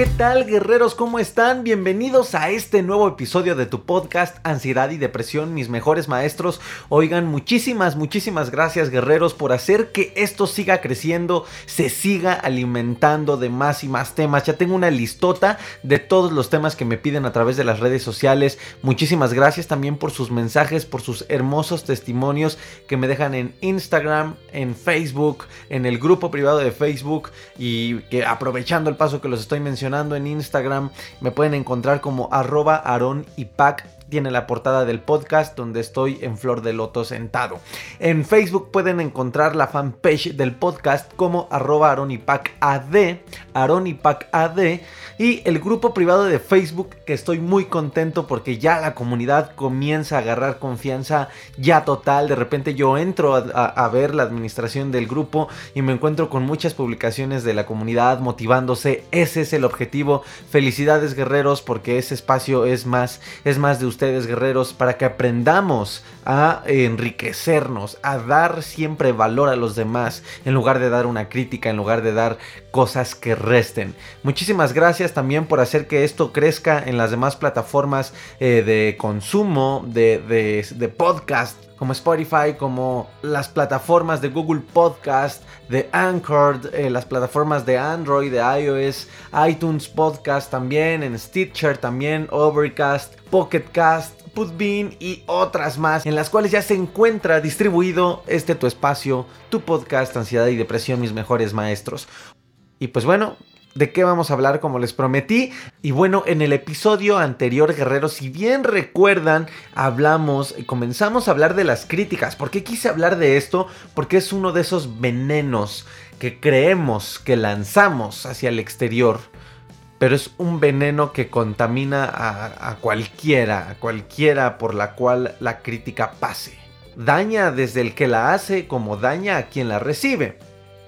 ¿Qué tal guerreros? ¿Cómo están? Bienvenidos a este nuevo episodio de tu podcast Ansiedad y Depresión, mis mejores maestros. Oigan, muchísimas, muchísimas gracias guerreros por hacer que esto siga creciendo, se siga alimentando de más y más temas. Ya tengo una listota de todos los temas que me piden a través de las redes sociales. Muchísimas gracias también por sus mensajes, por sus hermosos testimonios que me dejan en Instagram, en Facebook, en el grupo privado de Facebook y que aprovechando el paso que los estoy mencionando en Instagram. Me pueden encontrar como arroba aron y pack tiene la portada del podcast donde estoy en Flor de Loto sentado. En Facebook pueden encontrar la fanpage del podcast como arroba aronipacad, aronipacad y el grupo privado de Facebook que estoy muy contento porque ya la comunidad comienza a agarrar confianza ya total. De repente yo entro a, ver la administración del grupo y me encuentro con muchas publicaciones de la comunidad motivándose. Ese es el objetivo. Felicidades guerreros porque ese espacio es más, es más de ustedes ustedes guerreros para que aprendamos a enriquecernos, a dar siempre valor a los demás, en lugar de dar una crítica, en lugar de dar cosas que resten. Muchísimas gracias también por hacer que esto crezca en las demás plataformas eh, de consumo, de, de podcast como Spotify, como las plataformas de Google Podcast, de Anchor, eh, las plataformas de Android, de iOS, iTunes Podcast también, en Stitcher también, Overcast, Pocketcast, Putbean y otras más en las cuales ya se encuentra distribuido este tu espacio, tu podcast Ansiedad y Depresión, mis mejores maestros. Y pues bueno, de qué vamos a hablar como les prometí. Y bueno, en el episodio anterior, guerreros, si bien recuerdan, hablamos, y comenzamos a hablar de las críticas. ¿Por qué quise hablar de esto? Porque es uno de esos venenos que creemos que lanzamos hacia el exterior. Pero es un veneno que contamina a, a cualquiera, a cualquiera por la cual la crítica pase. Daña desde el que la hace como daña a quien la recibe.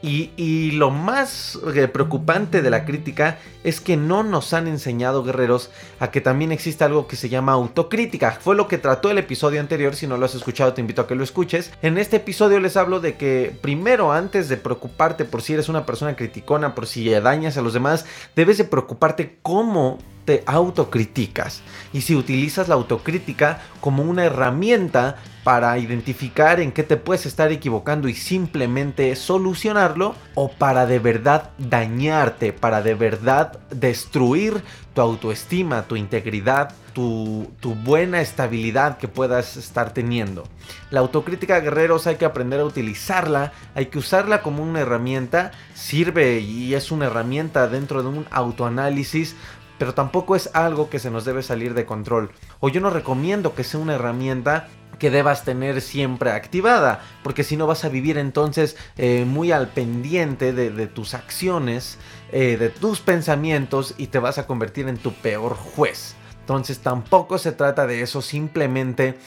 Y, lo más eh, preocupante de la crítica es que no nos han enseñado, guerreros, a que también existe algo que se llama autocrítica. Fue lo que trató el episodio anterior, si no lo has escuchado te invito a que lo escuches. En este episodio les hablo de que primero, antes de preocuparte por si eres una persona criticona, por si dañas a los demás, debes de preocuparte cómo te autocriticas y si utilizas la autocrítica como una herramienta para identificar en qué te puedes estar equivocando y simplemente solucionarlo o para de verdad dañarte, para de verdad destruir tu autoestima, tu integridad, tu, tu, buena estabilidad que puedas estar teniendo. La autocrítica, guerreros, hay que aprender a utilizarla, hay que usarla como una herramienta, sirve y es una herramienta dentro de un autoanálisis pero tampoco es algo que se nos debe salir de control. O yo no recomiendo que sea una herramienta que debas tener siempre activada, porque si no vas a vivir entonces eh, muy al pendiente de, tus acciones, eh, de tus pensamientos y te vas a convertir en tu peor juez. Entonces tampoco se trata de eso, simplemente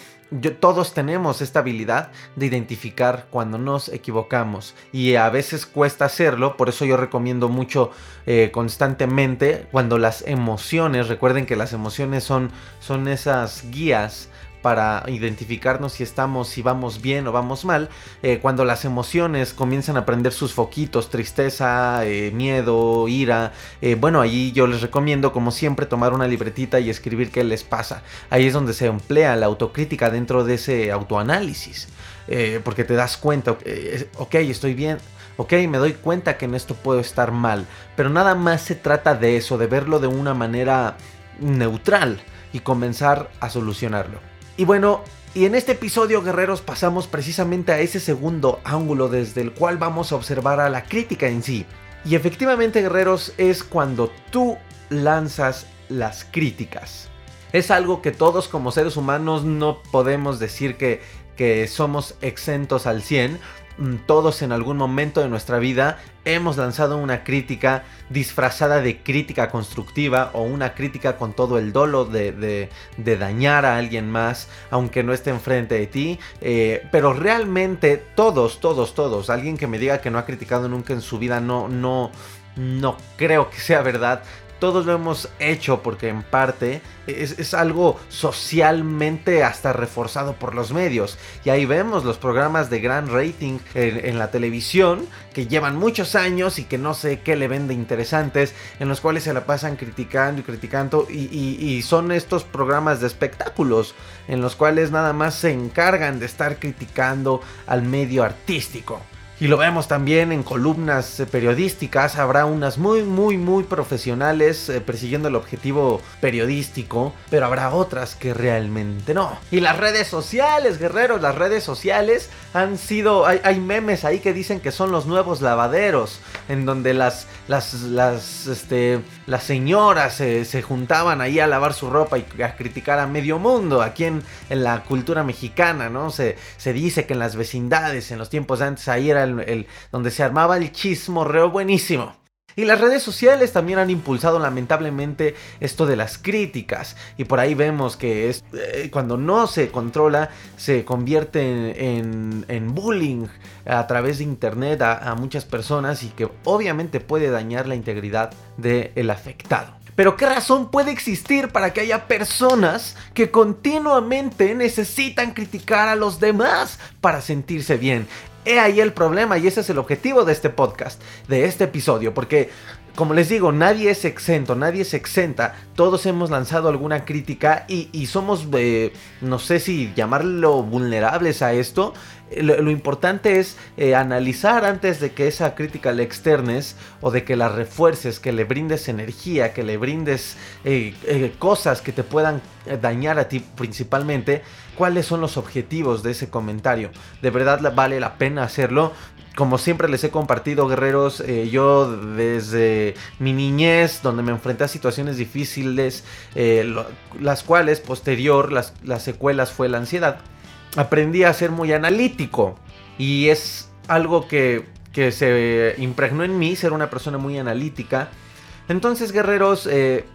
todos tenemos esta habilidad de identificar cuando nos equivocamos y a veces cuesta hacerlo, por eso yo recomiendo mucho eh, constantemente cuando las emociones, recuerden que las emociones son, son esas guías para identificarnos si estamos, si vamos bien o vamos mal. Eh, cuando las emociones comienzan a prender sus foquitos, tristeza, eh, miedo, ira, eh, bueno, ahí yo les recomiendo, como siempre, tomar una libretita y escribir qué les pasa. Ahí es donde se emplea la autocrítica dentro de ese autoanálisis. porque te das cuenta, ok, estoy bien, ok, me doy cuenta que en esto puedo estar mal, pero nada más se trata de eso, de verlo de una manera neutral y comenzar a solucionarlo. Y bueno, y en este episodio, guerreros, pasamos precisamente a ese segundo ángulo desde el cual vamos a observar a la crítica en sí. Y efectivamente, guerreros, es cuando tú lanzas las críticas. Es algo que todos como seres humanos no podemos decir que, que somos exentos al 100, Mm, todos en algún momento de nuestra vida hemos lanzado una crítica disfrazada de crítica constructiva o una crítica con todo el dolo de, dañar a alguien más, aunque no esté enfrente de ti. Eh, pero realmente todos, todos, todos, alguien que me diga que no ha criticado nunca en su vida, no, no, no creo que sea verdad todos lo hemos hecho porque en parte es, algo socialmente hasta reforzado por los medios. Y ahí vemos los programas de gran rating en, la televisión que llevan muchos años y que no sé qué le vende interesantes, en los cuales se la pasan criticando y criticando. y son estos programas de espectáculos en los cuales nada más se encargan de estar criticando al medio artístico. Y lo vemos también en columnas eh, periodísticas, habrá unas muy, muy, muy profesionales eh, persiguiendo el objetivo periodístico, pero habrá otras que realmente no. Y las redes sociales, guerreros, las redes sociales han sido, hay, memes ahí que dicen que son los nuevos lavaderos, en donde las, las, las, este, las señoras se juntaban ahí a lavar su ropa y a criticar a medio mundo. Aquí en, en la cultura mexicana, ¿no? Se, se dice que en las vecindades, en los tiempos antes, ahí era el, donde se armaba el chismorreo buenísimo. Y las redes sociales también han impulsado lamentablemente esto de las críticas. Y por ahí vemos que es, eh, cuando no se controla se convierte en, bullying a través de internet a, muchas personas y que obviamente puede dañar la integridad del afectado. Pero ¿qué razón puede existir para que haya personas que continuamente necesitan criticar a los demás para sentirse bien? He ahí el problema y ese es el objetivo de este podcast, de este episodio, porque como les digo, nadie es exento, nadie es exenta. Todos hemos lanzado alguna crítica y, somos, eh, no sé si llamarlo vulnerables a esto. Lo, importante es eh, analizar antes de que esa crítica le externes o de que la refuerces, que le brindes energía, que le brindes eh, cosas que te puedan dañar a ti principalmente cuáles son los objetivos de ese comentario. De verdad vale la pena hacerlo. Como siempre les he compartido, guerreros, eh, yo desde mi niñez, donde me enfrenté a situaciones difíciles, eh, las cuales posterior, las, las secuelas fue la ansiedad, aprendí a ser muy analítico. Y es algo que, que se impregnó en mí, ser una persona muy analítica. Entonces, guerreros, eh,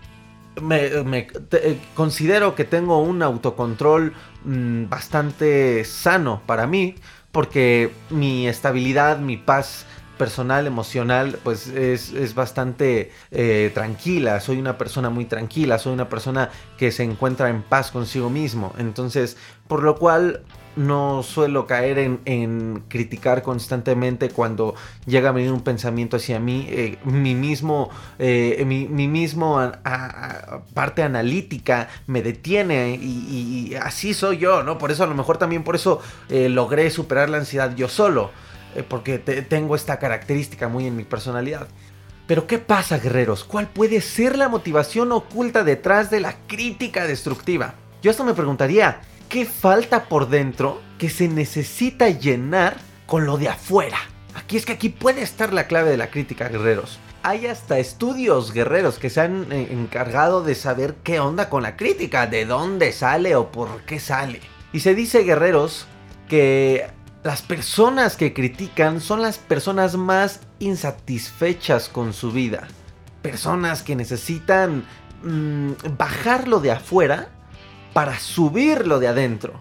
me, eh, considero que tengo un autocontrol mm, bastante sano para mí, porque mi estabilidad, mi paz personal, emocional, pues es, bastante eh, tranquila. Soy una persona muy tranquila, soy una persona que se encuentra en paz consigo mismo. Entonces, por lo cual no suelo caer en, criticar constantemente cuando llega a venir un pensamiento hacia mí. Eh, mi mismo, eh, mi, mismo parte analítica me detiene y, así soy yo, ¿no? Por eso a lo mejor también por eso eh, logré superar la ansiedad yo solo, porque tengo esta característica muy en mi personalidad. Pero ¿qué pasa, guerreros? ¿Cuál puede ser la motivación oculta detrás de la crítica destructiva? Yo esto me preguntaría, qué falta por dentro que se necesita llenar con lo de afuera. Aquí es que aquí puede estar la clave de la crítica, guerreros. Hay hasta estudios guerreros que se han eh, encargado de saber qué onda con la crítica, de dónde sale o por qué sale. Y se dice, guerreros, que las personas que critican son las personas más insatisfechas con su vida. Personas que necesitan mm, bajarlo de afuera para subirlo de adentro.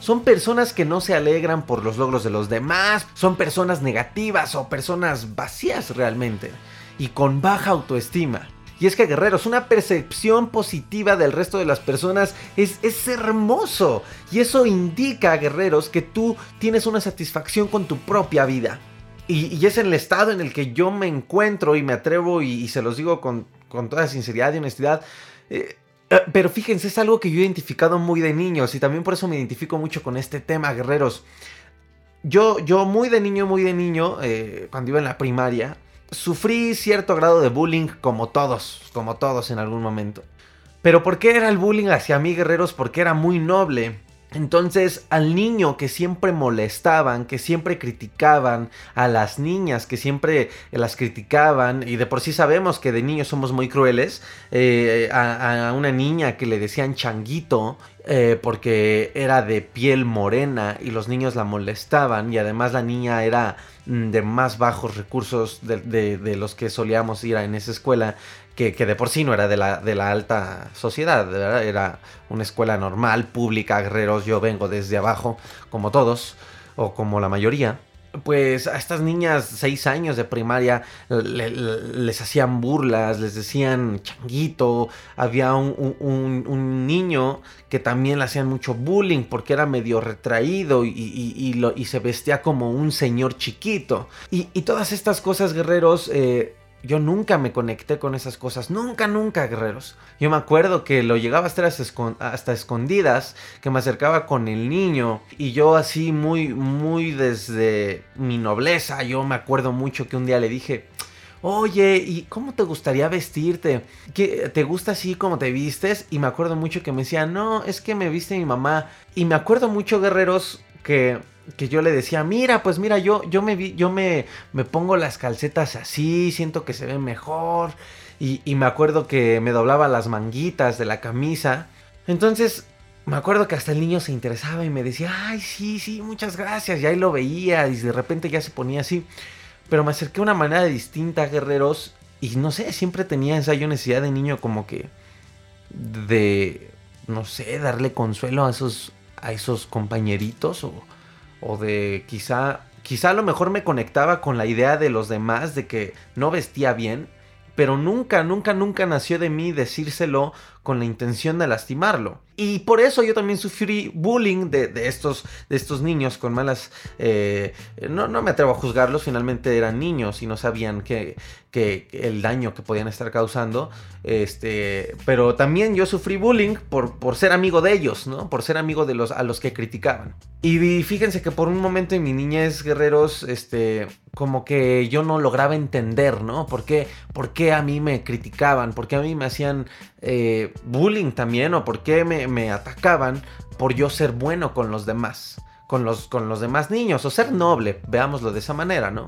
Son personas que no se alegran por los logros de los demás, son personas negativas o personas vacías realmente y con baja autoestima. Y es que guerreros, una percepción positiva del resto de las personas es, es hermoso. Y eso indica, guerreros, que tú tienes una satisfacción con tu propia vida. Y, es el estado en el que yo me encuentro y me atrevo y, se los digo con, con, toda sinceridad y honestidad. Eh, pero fíjense, es algo que yo he identificado muy de niños y también por eso me identifico mucho con este tema, guerreros. Yo, yo muy de niño, muy de niño, eh, cuando iba en la primaria, sufrí cierto grado de bullying como todos, como todos en algún momento. Pero ¿por qué era el bullying hacia mí, guerreros? Porque era muy noble. Entonces al niño que siempre molestaban, que siempre criticaban, a las niñas que siempre las criticaban, y de por sí sabemos que de niños somos muy crueles, eh, a, una niña que le decían changuito eh, porque era de piel morena y los niños la molestaban y además la niña era mm, de más bajos recursos de, los que solíamos ir a en esa escuela, que, de por sí no era de la, de la alta sociedad, era una escuela normal, pública, guerreros, yo vengo desde abajo, como todos, o como la mayoría pues a estas niñas seis años de primaria les hacían burlas, les decían changuito, había un, niño que también le hacían mucho bullying porque era medio retraído y, se vestía como un señor chiquito. Y, todas estas cosas, guerreros, eh, yo nunca me conecté con esas cosas. Nunca, nunca, guerreros. Yo me acuerdo que lo llegaba a estar hasta escondidas, que me acercaba con el niño. Y yo así muy, muy desde mi nobleza, yo me acuerdo mucho que un día le dije, oye, ¿y cómo te gustaría vestirte? ¿Qué, ¿Te gusta así como te vistes? Y me acuerdo mucho que me decía, no, es que me viste mi mamá. Y me acuerdo mucho, guerreros, que que yo le decía, mira, pues mira, yo, yo me vi, yo me, me pongo las calcetas así, siento que se ve mejor. Y, y, me acuerdo que me doblaba las manguitas de la camisa. Entonces, me acuerdo que hasta el niño se interesaba y me decía, ay, sí, sí, muchas gracias. Y ahí lo veía y de repente ya se ponía así. Pero me acerqué de una manera distinta, guerreros. Y no sé, siempre tenía esa yo necesidad de niño como que de, no sé, darle consuelo a esos, a esos compañeritos o o de quizá, quizá a lo mejor me conectaba con la idea de los demás de que no vestía bien, pero nunca, nunca, nunca nació de mí decírselo con la intención de lastimarlo. Y por eso yo también sufrí bullying de, estos, de estos niños con malas... Eh, no, no me atrevo a juzgarlos, finalmente eran niños y no sabían que, que, el daño que podían estar causando. Este, pero también yo sufrí bullying por, por ser amigo de ellos, ¿no? Por ser amigo de los a los que criticaban. Y fíjense que por un momento en mi niñez, guerreros, este, como que yo no lograba entender, ¿no? ¿Por qué, por qué a mí me criticaban? ¿Por qué a mí me hacían eh, bullying también? ¿O por qué me, me atacaban por yo ser bueno con los demás? Con los, con los demás niños, o ser noble, veámoslo de esa manera, ¿no?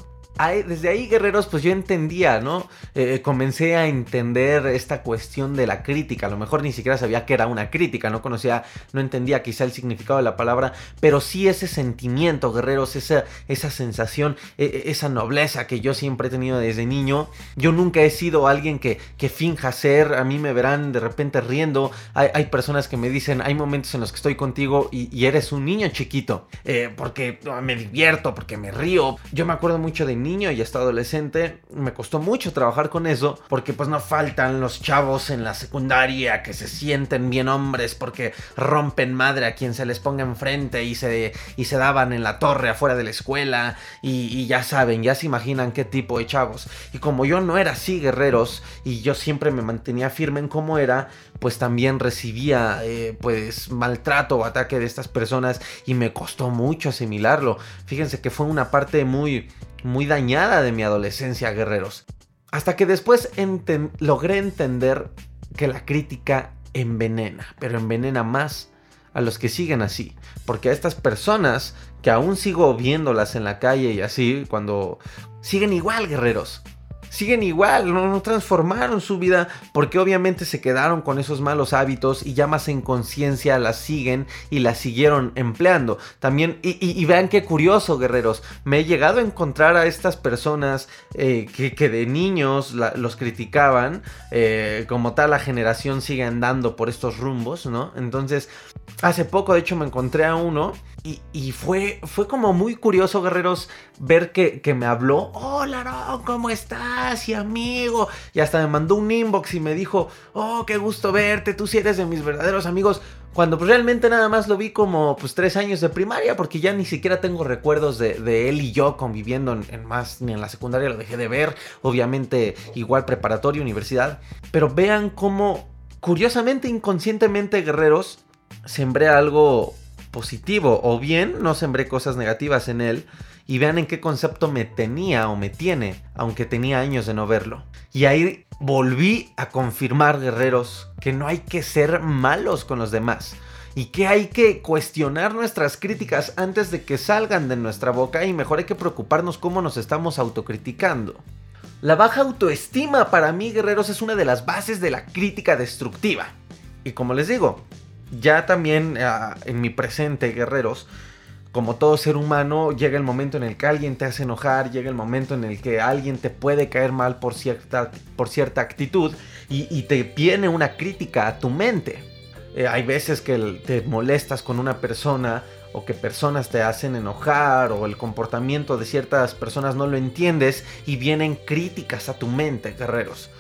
Desde ahí, guerreros, pues yo entendía, ¿no? Eh, comencé a entender esta cuestión de la crítica. A lo mejor ni siquiera sabía que era una crítica, no conocía, no entendía quizá el significado de la palabra, pero sí ese sentimiento, guerreros, esa, esa sensación, e, e, esa nobleza que yo siempre he tenido desde niño. Yo nunca he sido alguien que, que finja ser, a mí me verán de repente riendo. Hay, personas que me dicen, hay momentos en los que estoy contigo y, eres un niño chiquito, eh, porque me divierto, porque me río. Yo me acuerdo mucho de niño y hasta adolescente, me costó mucho trabajar con eso, porque pues no faltan los chavos en la secundaria que se sienten bien hombres porque rompen madre a quien se les ponga enfrente y se, y se daban en la torre afuera de la escuela y, ya saben, ya se imaginan qué tipo de chavos. Y como yo no era así, guerreros, y yo siempre me mantenía firme en cómo era, pues también recibía eh, pues maltrato o ataque de estas personas y me costó mucho asimilarlo. Fíjense que fue una parte muy muy dañada de mi adolescencia, guerreros. Hasta que después logré entender que la crítica envenena, pero envenena más a los que siguen así. Porque a estas personas que aún sigo viéndolas en la calle y así, cuando siguen igual, guerreros siguen igual, no, transformaron su vida porque obviamente se quedaron con esos malos hábitos y ya más en conciencia las siguen y las siguieron empleando. También, y, vean qué curioso, guerreros, me he llegado a encontrar a estas personas eh, que, de niños los criticaban, eh, como tal la generación sigue andando por estos rumbos, ¿no? Entonces, hace poco de hecho me encontré a uno y, fue, fue como muy curioso, guerreros, ver que, me habló. Hola, no, ¿cómo estás? Y amigo. Y hasta me mandó un inbox y me dijo, oh, qué gusto verte, tú sí eres de mis verdaderos amigos. Cuando pues, realmente nada más lo vi como pues tres años de primaria, porque ya ni siquiera tengo recuerdos de, él y yo conviviendo en, más, ni en la secundaria lo dejé de ver. Obviamente igual preparatoria, universidad. Pero vean cómo, curiosamente, inconscientemente, guerreros, sembré algo positivo o bien no sembré cosas negativas en él y vean en qué concepto me tenía o me tiene, aunque tenía años de no verlo. Y ahí volví a confirmar, guerreros, que no hay que ser malos con los demás y que hay que cuestionar nuestras críticas antes de que salgan de nuestra boca y mejor hay que preocuparnos cómo nos estamos autocriticando. La baja autoestima para mí, guerreros, es una de las bases de la crítica destructiva. Y como les digo, ya también ah, en mi presente, guerreros, como todo ser humano, llega el momento en el que alguien te hace enojar, llega el momento en el que alguien te puede caer mal por cierta, por cierta actitud y, te viene una crítica a tu mente. Eh, hay veces que te molestas con una persona o que personas te hacen enojar o el comportamiento de ciertas personas no lo entiendes y vienen críticas a tu mente, guerreros.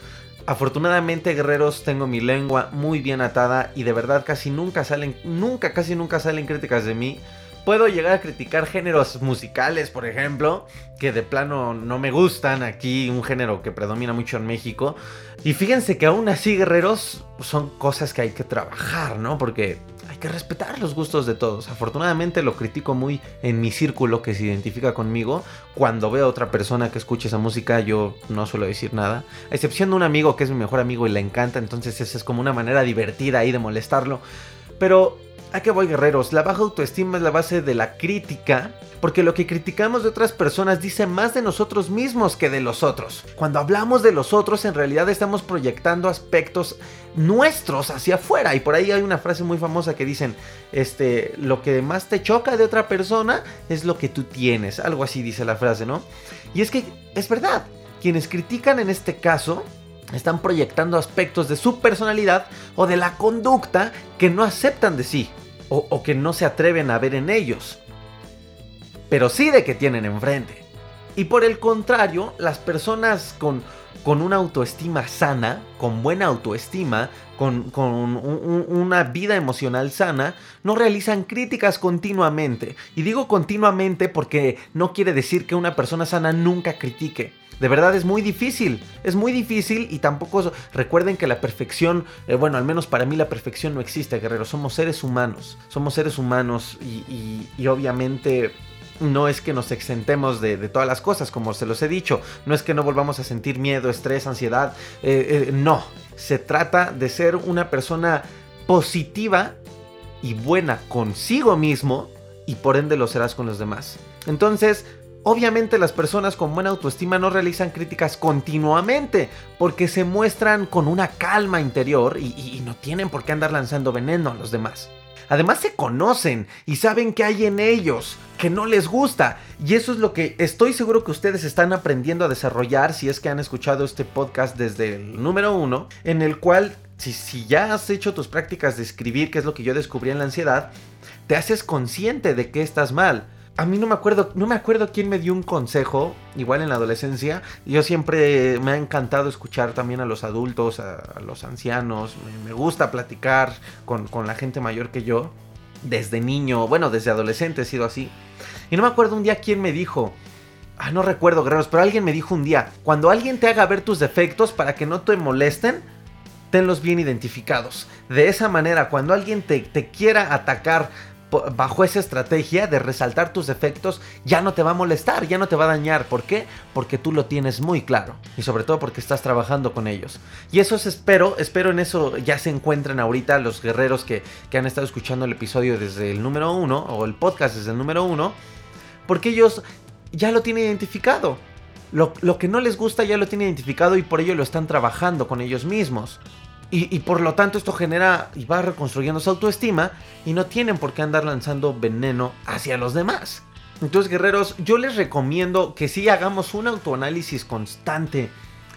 Afortunadamente, guerreros, tengo mi lengua muy bien atada y de verdad casi nunca salen, nunca, casi nunca salen críticas de mí puedo llegar a criticar géneros musicales, por ejemplo, que de plano no me gustan aquí, un género que predomina mucho en México. Y fíjense que aún así, guerreros, son cosas que hay que trabajar, ¿no? Porque hay que respetar los gustos de todos. Afortunadamente lo critico muy en mi círculo que se identifica conmigo. Cuando veo a otra persona que escuche esa música, yo no suelo decir nada. A excepción de un amigo que es mi mejor amigo y le encanta, entonces esa es como una manera divertida ahí de molestarlo. Pero ¿A qué voy guerreros? La baja autoestima es la base de la crítica, porque lo que criticamos de otras personas dice más de nosotros mismos que de los otros. Cuando hablamos de los otros, en realidad estamos proyectando aspectos nuestros hacia afuera. Y por ahí hay una frase muy famosa que dicen, este, lo que más te choca de otra persona es lo que tú tienes. Algo así dice la frase, ¿no? Y es que es verdad. Quienes critican en este caso están proyectando aspectos de su personalidad o de la conducta que no aceptan de sí o, que no se atreven a ver en ellos, pero sí de que tienen enfrente. Y por el contrario, las personas con, con una autoestima sana, con buena autoestima, con, con una vida emocional sana, no realizan críticas continuamente. Y digo continuamente porque no quiere decir que una persona sana nunca critique de verdad es muy difícil, es muy difícil y tampoco recuerden que la perfección, eh, bueno, al menos para mí la perfección no existe, guerrero, somos seres humanos, somos seres humanos y, obviamente no es que nos exentemos de, todas las cosas, como se los he dicho, no es que no volvamos a sentir miedo, estrés, ansiedad, eh, eh, no, se trata de ser una persona positiva y buena consigo mismo y por ende lo serás con los demás. Entonces, Obviamente las personas con buena autoestima no realizan críticas continuamente porque se muestran con una calma interior y, no tienen por qué andar lanzando veneno a los demás. Además se conocen y saben que hay en ellos que no les gusta. Y eso es lo que estoy seguro que ustedes están aprendiendo a desarrollar si es que han escuchado este podcast desde el número uno, en el cual si, si ya has hecho tus prácticas de escribir, que es lo que yo descubrí en la ansiedad, te haces consciente de que estás mal a mí no me acuerdo, no me acuerdo quién me dio un consejo, igual en la adolescencia. Yo siempre me ha encantado escuchar también a los adultos, a, los ancianos. Me, gusta platicar con, con, la gente mayor que yo. Desde niño, bueno, desde adolescente he sido así. Y no me acuerdo un día quién me dijo. Ah, no recuerdo, guerreros, pero alguien me dijo un día: cuando alguien te haga ver tus defectos para que no te molesten, tenlos bien identificados. De esa manera, cuando alguien te, te quiera atacar bajo esa estrategia de resaltar tus defectos, ya no te va a molestar, ya no te va a dañar. ¿Por qué? Porque tú lo tienes muy claro. Y sobre todo porque estás trabajando con ellos. Y eso es, espero, espero en eso ya se encuentren ahorita los guerreros que, que han estado escuchando el episodio desde el número uno, o el podcast desde el número uno, porque ellos ya lo tienen identificado. Lo, lo que no les gusta ya lo tienen identificado y por ello lo están trabajando con ellos mismos. Y, por lo tanto esto genera y va reconstruyendo su autoestima y no tienen por qué andar lanzando veneno hacia los demás. Entonces guerreros, yo les recomiendo que sí hagamos un autoanálisis constante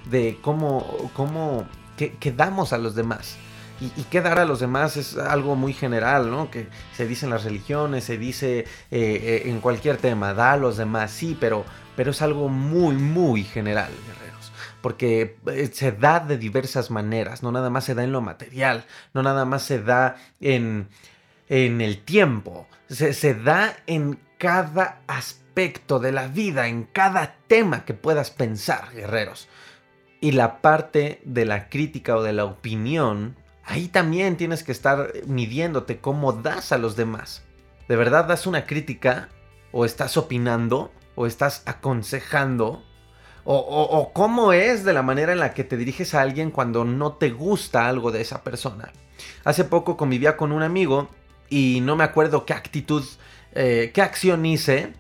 de cómo, cómo damos a los demás. Y, qué dar a los demás es algo muy general, ¿no? Que se dice en las religiones, se dice eh, eh, en cualquier tema, da a los demás, sí, pero, pero es algo muy, muy general, porque eh, se da de diversas maneras, no nada más se da en lo material, no nada más se da en, en el tiempo, se, se da en cada aspecto de la vida, en cada tema que puedas pensar, guerreros. Y la parte de la crítica o de la opinión, ahí también tienes que estar midiéndote cómo das a los demás. ¿De verdad das una crítica o estás opinando o estás aconsejando o, cómo es de la manera en la que te diriges a alguien cuando no te gusta algo de esa persona. Hace poco convivía con un amigo y no me acuerdo qué actitud, eh, qué acción hice.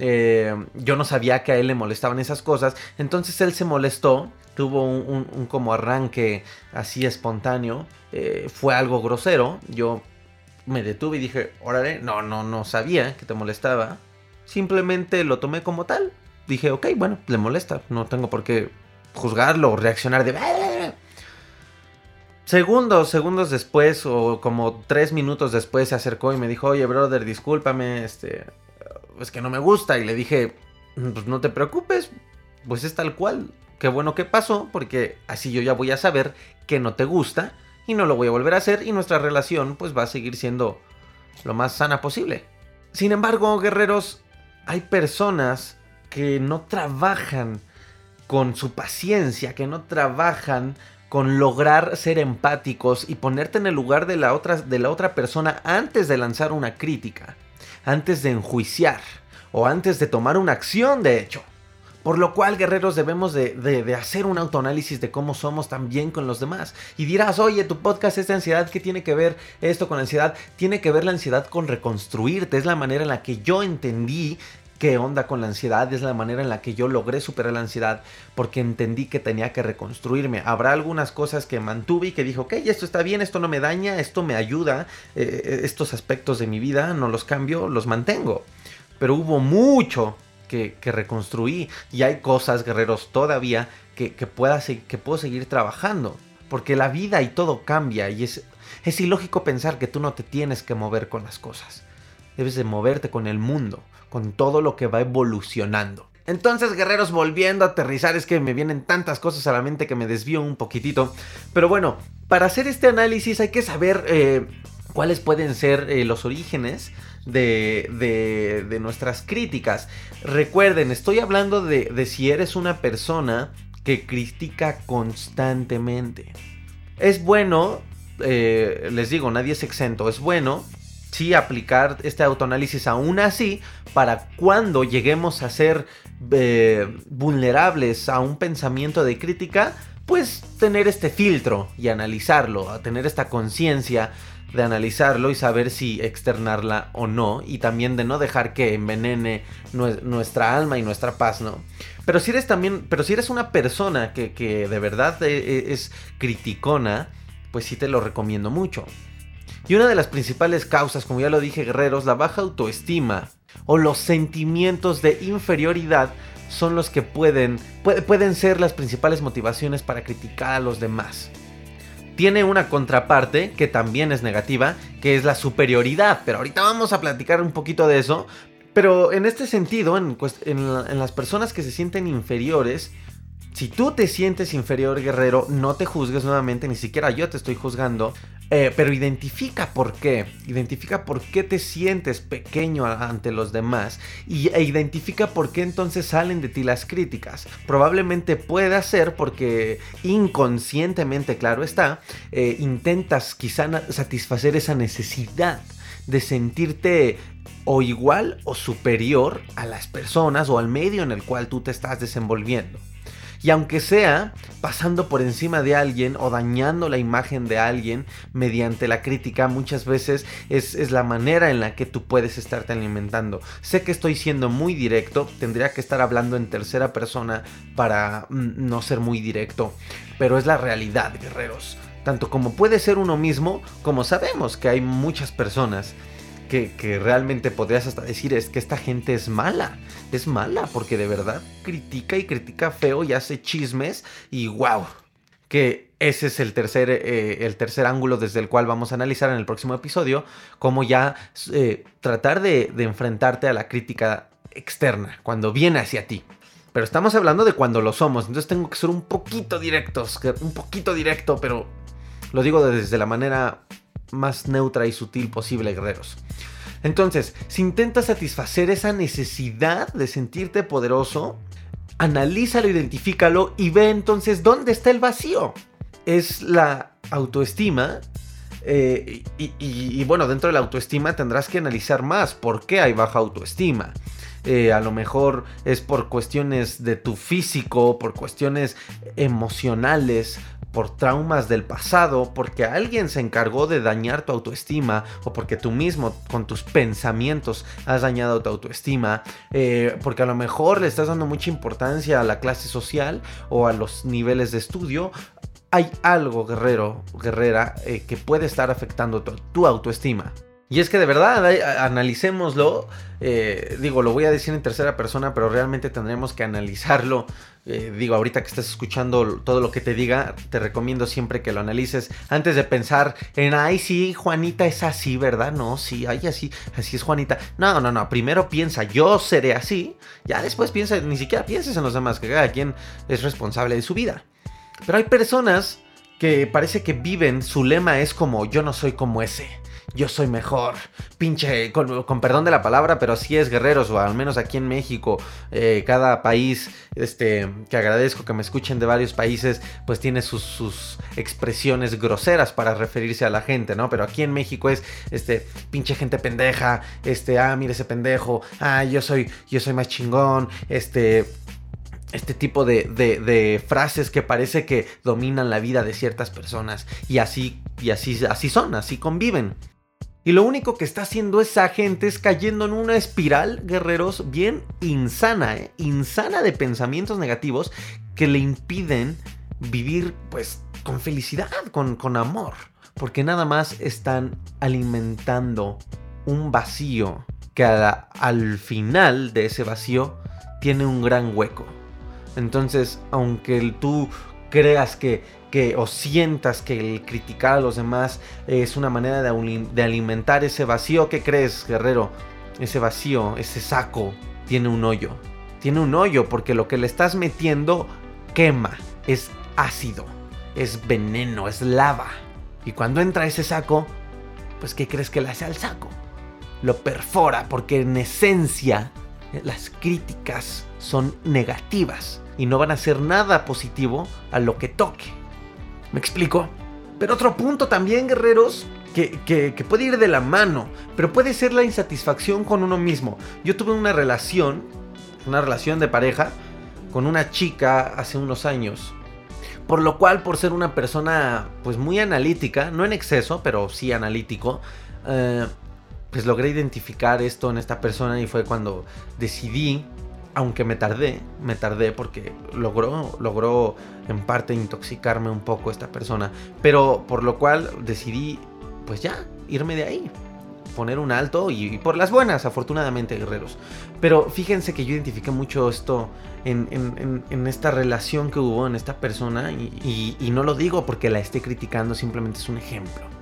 Eh, yo no sabía que a él le molestaban esas cosas. Entonces él se molestó. Tuvo un, como arranque así espontáneo. Eh, fue algo grosero. Yo me detuve y dije, órale, no, no, no sabía que te molestaba. Simplemente lo tomé como tal dije, ok, bueno, le molesta, no tengo por qué juzgarlo o reaccionar de... Segundos, segundos después o como tres minutos después se acercó y me dijo, oye, brother, discúlpame, este, es que no me gusta. Y le dije, pues no te preocupes, pues es tal cual. Qué bueno que pasó, porque así yo ya voy a saber que no te gusta y no lo voy a volver a hacer y nuestra relación pues va a seguir siendo lo más sana posible. Sin embargo, guerreros, hay personas que no trabajan con su paciencia, que no trabajan con lograr ser empáticos y ponerte en el lugar de la otra, de la otra persona antes de lanzar una crítica, antes de enjuiciar o antes de tomar una acción, de hecho. Por lo cual, guerreros, debemos de, de, hacer un autoanálisis de cómo somos también con los demás. Y dirás, oye, tu podcast es de ansiedad, ¿qué tiene que ver esto con ansiedad? Tiene que ver la ansiedad con reconstruirte. Es la manera en la que yo entendí qué onda con la ansiedad, es la manera en la que yo logré superar la ansiedad porque entendí que tenía que reconstruirme. Habrá algunas cosas que mantuve y que dije, ok, esto está bien, esto no me daña, esto me ayuda, eh, eh, estos aspectos de mi vida no los cambio, los mantengo. Pero hubo mucho que, reconstruí y hay cosas, guerreros, todavía que, pueda, que puedo seguir trabajando. Porque la vida y todo cambia y es, es ilógico pensar que tú no te tienes que mover con las cosas. Debes de moverte con el mundo con todo lo que va evolucionando. Entonces, guerreros, volviendo a aterrizar, es que me vienen tantas cosas a la mente que me desvío un poquitito. Pero bueno, para hacer este análisis hay que saber eh, cuáles pueden ser eh, los orígenes de, de, nuestras críticas. Recuerden, estoy hablando de, si eres una persona que critica constantemente. Es bueno, eh, les digo, nadie es exento, es bueno sí aplicar este autoanálisis aún así para cuando lleguemos a ser eh, vulnerables a un pensamiento de crítica, pues tener este filtro y analizarlo, a tener esta conciencia de analizarlo y saber si externarla o no y también de no dejar que envenene nuestra alma y nuestra paz, ¿no? Pero si eres también, pero si eres una persona que, que de verdad eh, eh, es criticona, pues sí te lo recomiendo mucho. Y una de las principales causas, como ya lo dije guerreros, la baja autoestima o los sentimientos de inferioridad son los que pueden, pueden ser las principales motivaciones para criticar a los demás. Tiene una contraparte que también es negativa, que es la superioridad, pero ahorita vamos a platicar un poquito de eso. Pero en este sentido, en, en las personas que se sienten inferiores, si tú te sientes inferior, guerrero, no te juzgues nuevamente, ni siquiera yo te estoy juzgando, eh, pero identifica por qué, identifica por qué te sientes pequeño ante los demás y, e identifica por qué entonces salen de ti las críticas. Probablemente pueda ser porque inconscientemente, claro está, eh, intentas quizá satisfacer esa necesidad de sentirte o igual o superior a las personas o al medio en el cual tú te estás desenvolviendo. Y aunque sea pasando por encima de alguien o dañando la imagen de alguien mediante la crítica, muchas veces es, la manera en la que tú puedes estarte alimentando. Sé que estoy siendo muy directo, tendría que estar hablando en tercera persona para mm, no ser muy directo, pero es la realidad, guerreros. Tanto como puede ser uno mismo, como sabemos que hay muchas personas que, realmente podrías hasta decir es que esta gente es mala. Es mala porque de verdad critica y critica feo y hace chismes y wow. Que ese es el tercer, eh, el tercer ángulo desde el cual vamos a analizar en el próximo episodio. Cómo ya eh, tratar de, de enfrentarte a la crítica externa cuando viene hacia ti. Pero estamos hablando de cuando lo somos. Entonces tengo que ser un poquito directos. Un poquito directo, pero lo digo desde la manera más neutra y sutil posible, guerreros. Entonces, si intentas satisfacer esa necesidad de sentirte poderoso, analízalo, identifícalo y ve entonces dónde está el vacío. Es la autoestima. Eh, y, bueno, dentro de la autoestima tendrás que analizar más por qué hay baja autoestima. eh, a lo mejor es por cuestiones de tu físico, por cuestiones emocionales, por traumas del pasado, porque alguien se encargó de dañar tu autoestima o porque tú mismo con tus pensamientos has dañado tu autoestima, eh, porque a lo mejor le estás dando mucha importancia a la clase social o a los niveles de estudio, hay algo, guerrero, guerrera, eh, que puede estar afectando tu, autoestima. Y es que de verdad, analicémoslo. Eh, digo, lo voy a decir en tercera persona, pero realmente tendremos que analizarlo. Eh, digo, ahorita que estás escuchando todo lo que te diga, te recomiendo siempre que lo analices antes de pensar en, ay, sí, Juanita es así, ¿verdad? No, sí, ay, así, así es Juanita. No, no, no. Primero piensa, yo seré así. Ya después piensa, ni siquiera pienses en los demás, que cada quien es responsable de su vida. Pero hay personas que parece que viven, su lema es como yo no soy como ese, yo soy mejor, pinche, con, perdón de la palabra, pero así es guerreros, o al menos aquí en México, eh, cada país, este, que agradezco que me escuchen de varios países, pues tiene sus, expresiones groseras para referirse a la gente, ¿no? Pero aquí en México es, este, pinche gente pendeja, este, ah, mire ese pendejo, ah, yo soy, yo soy más chingón, este, este tipo de, frases que parece que dominan la vida de ciertas personas y así, y así, así son, así conviven. Y lo único que está haciendo esa gente es cayendo en una espiral, guerreros, bien insana, ¿eh? insana de pensamientos negativos que le impiden vivir pues con felicidad, con, con amor, porque nada más están alimentando un vacío que al final de ese vacío tiene un gran hueco. Entonces, aunque tú creas que, que o sientas que el criticar a los demás es una manera de, alimentar ese vacío, ¿qué crees, guerrero? Ese vacío, ese saco, tiene un hoyo. Tiene un hoyo porque lo que le estás metiendo quema, es ácido, es veneno, es lava. Y cuando entra ese saco, pues ¿qué crees que le hace al saco? Lo perfora porque en esencia las críticas son negativas y no van a hacer nada positivo a lo que toque. ¿Me explico? Pero otro punto también, guerreros, que, puede ir de la mano, pero puede ser la insatisfacción con uno mismo. Yo tuve una relación, una relación de pareja, con una chica hace unos años. Por lo cual, por ser una persona pues muy analítica, no en exceso, pero sí analítico, eh, pues logré identificar esto en esta persona y fue cuando decidí aunque me tardé, me tardé porque logró, logró en parte intoxicarme un poco esta persona, pero por lo cual decidí, pues ya, irme de ahí, poner un alto y, por las buenas, afortunadamente, guerreros. Pero fíjense que yo identifiqué mucho esto en, esta relación que hubo en esta persona y, y no lo digo porque la esté criticando, simplemente es un ejemplo.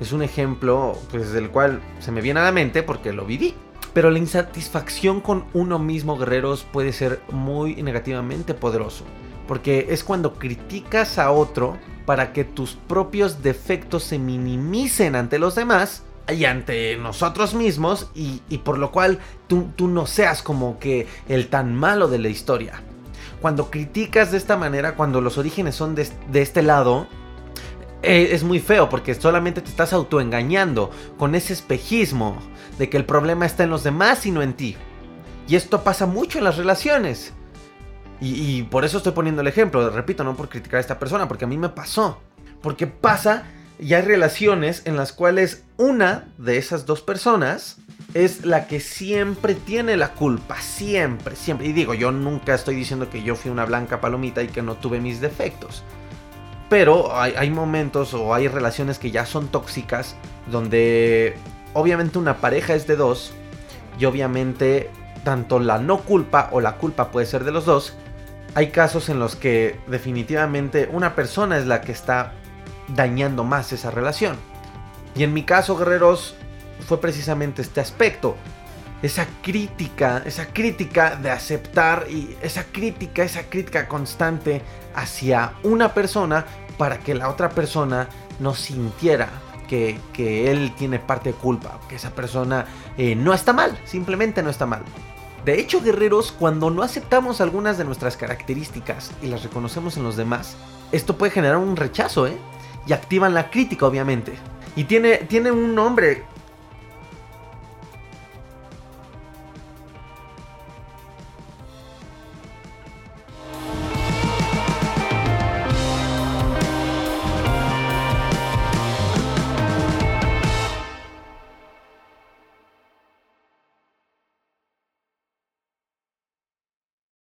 Es un ejemplo, pues, del cual se me viene a la mente porque lo viví. Pero la insatisfacción con uno mismo, guerreros, puede ser muy negativamente poderoso. Porque es cuando criticas a otro para que tus propios defectos se minimicen ante los demás y ante nosotros mismos y, por lo cual tú, no seas como que el tan malo de la historia. Cuando criticas de esta manera, cuando los orígenes son de, este lado, eh, es muy feo porque solamente te estás autoengañando con ese espejismo de que el problema está en los demás y no en ti. Y esto pasa mucho en las relaciones. Y, por eso estoy poniendo el ejemplo, repito, no por criticar a esta persona, porque a mí me pasó. Porque pasa y hay relaciones en las cuales una de esas dos personas es la que siempre tiene la culpa, siempre, siempre. Y digo, yo nunca estoy diciendo que yo fui una blanca palomita y que no tuve mis defectos. Pero hay, momentos o hay relaciones que ya son tóxicas donde obviamente una pareja es de dos y obviamente tanto la no culpa o la culpa puede ser de los dos. Hay casos en los que definitivamente una persona es la que está dañando más esa relación. Y en mi caso, guerreros, fue precisamente este aspecto. Esa crítica, esa crítica de aceptar y esa crítica, esa crítica constante hacia una persona para que la otra persona no sintiera que, él tiene parte de culpa, que esa persona eh, no está mal, simplemente no está mal. De hecho, guerreros, cuando no aceptamos algunas de nuestras características y las reconocemos en los demás, esto puede generar un rechazo, ¿eh? Y activan la crítica, obviamente. Y tiene, tiene un nombre